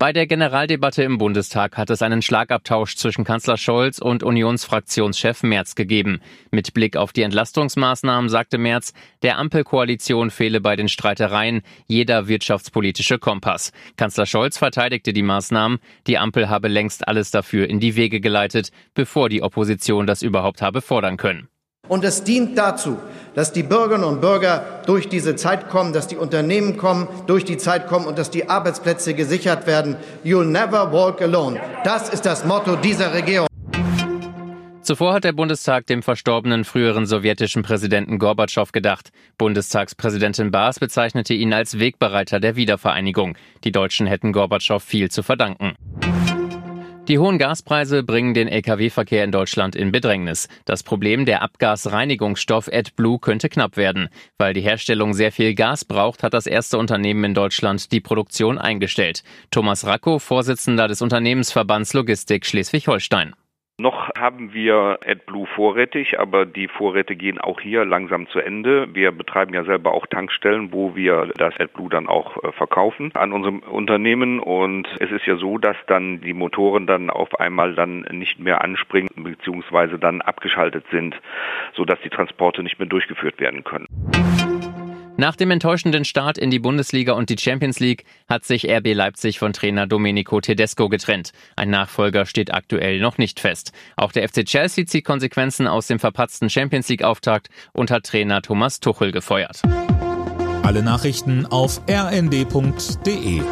Bei der Generaldebatte im Bundestag hat es einen Schlagabtausch zwischen Kanzler Scholz und Unionsfraktionschef Merz gegeben. Mit Blick auf die Entlastungsmaßnahmen sagte Merz, der Ampelkoalition fehle bei den Streitereien jeder wirtschaftspolitische Kompass. Kanzler Scholz verteidigte die Maßnahmen, die Ampel habe längst alles dafür in die Wege geleitet, bevor die Opposition das überhaupt habe fordern können. Und es dient dazu, dass die Bürgerinnen und Bürger durch diese Zeit kommen, dass die Unternehmen kommen, durch die Zeit kommen und dass die Arbeitsplätze gesichert werden. You'll never walk alone. Das ist das Motto dieser Regierung. Zuvor hat der Bundestag dem verstorbenen früheren sowjetischen Präsidenten Gorbatschow gedacht. Bundestagspräsidentin Baas bezeichnete ihn als Wegbereiter der Wiedervereinigung. Die Deutschen hätten Gorbatschow viel zu verdanken. Die hohen Gaspreise bringen den Lkw-Verkehr in Deutschland in Bedrängnis. Das Problem der Abgasreinigungsstoff AdBlue könnte knapp werden. Weil die Herstellung sehr viel Gas braucht, hat das erste Unternehmen in Deutschland die Produktion eingestellt. Thomas Racco, Vorsitzender des Unternehmensverbands Logistik Schleswig-Holstein. Noch haben wir AdBlue vorrätig, aber die Vorräte gehen auch hier langsam zu Ende. Wir betreiben ja selber auch Tankstellen, wo wir das AdBlue dann auch äh, verkaufen an unserem Unternehmen. Und es ist ja so, dass dann die Motoren dann auf einmal dann nicht mehr anspringen bzw. dann abgeschaltet sind, sodass die Transporte nicht mehr durchgeführt werden können. Nach dem enttäuschenden Start in die Bundesliga und die Champions League hat sich RB Leipzig von Trainer Domenico Tedesco getrennt. Ein Nachfolger steht aktuell noch nicht fest. Auch der FC Chelsea zieht Konsequenzen aus dem verpatzten Champions League Auftakt und hat Trainer Thomas Tuchel gefeuert. Alle Nachrichten auf rnd.de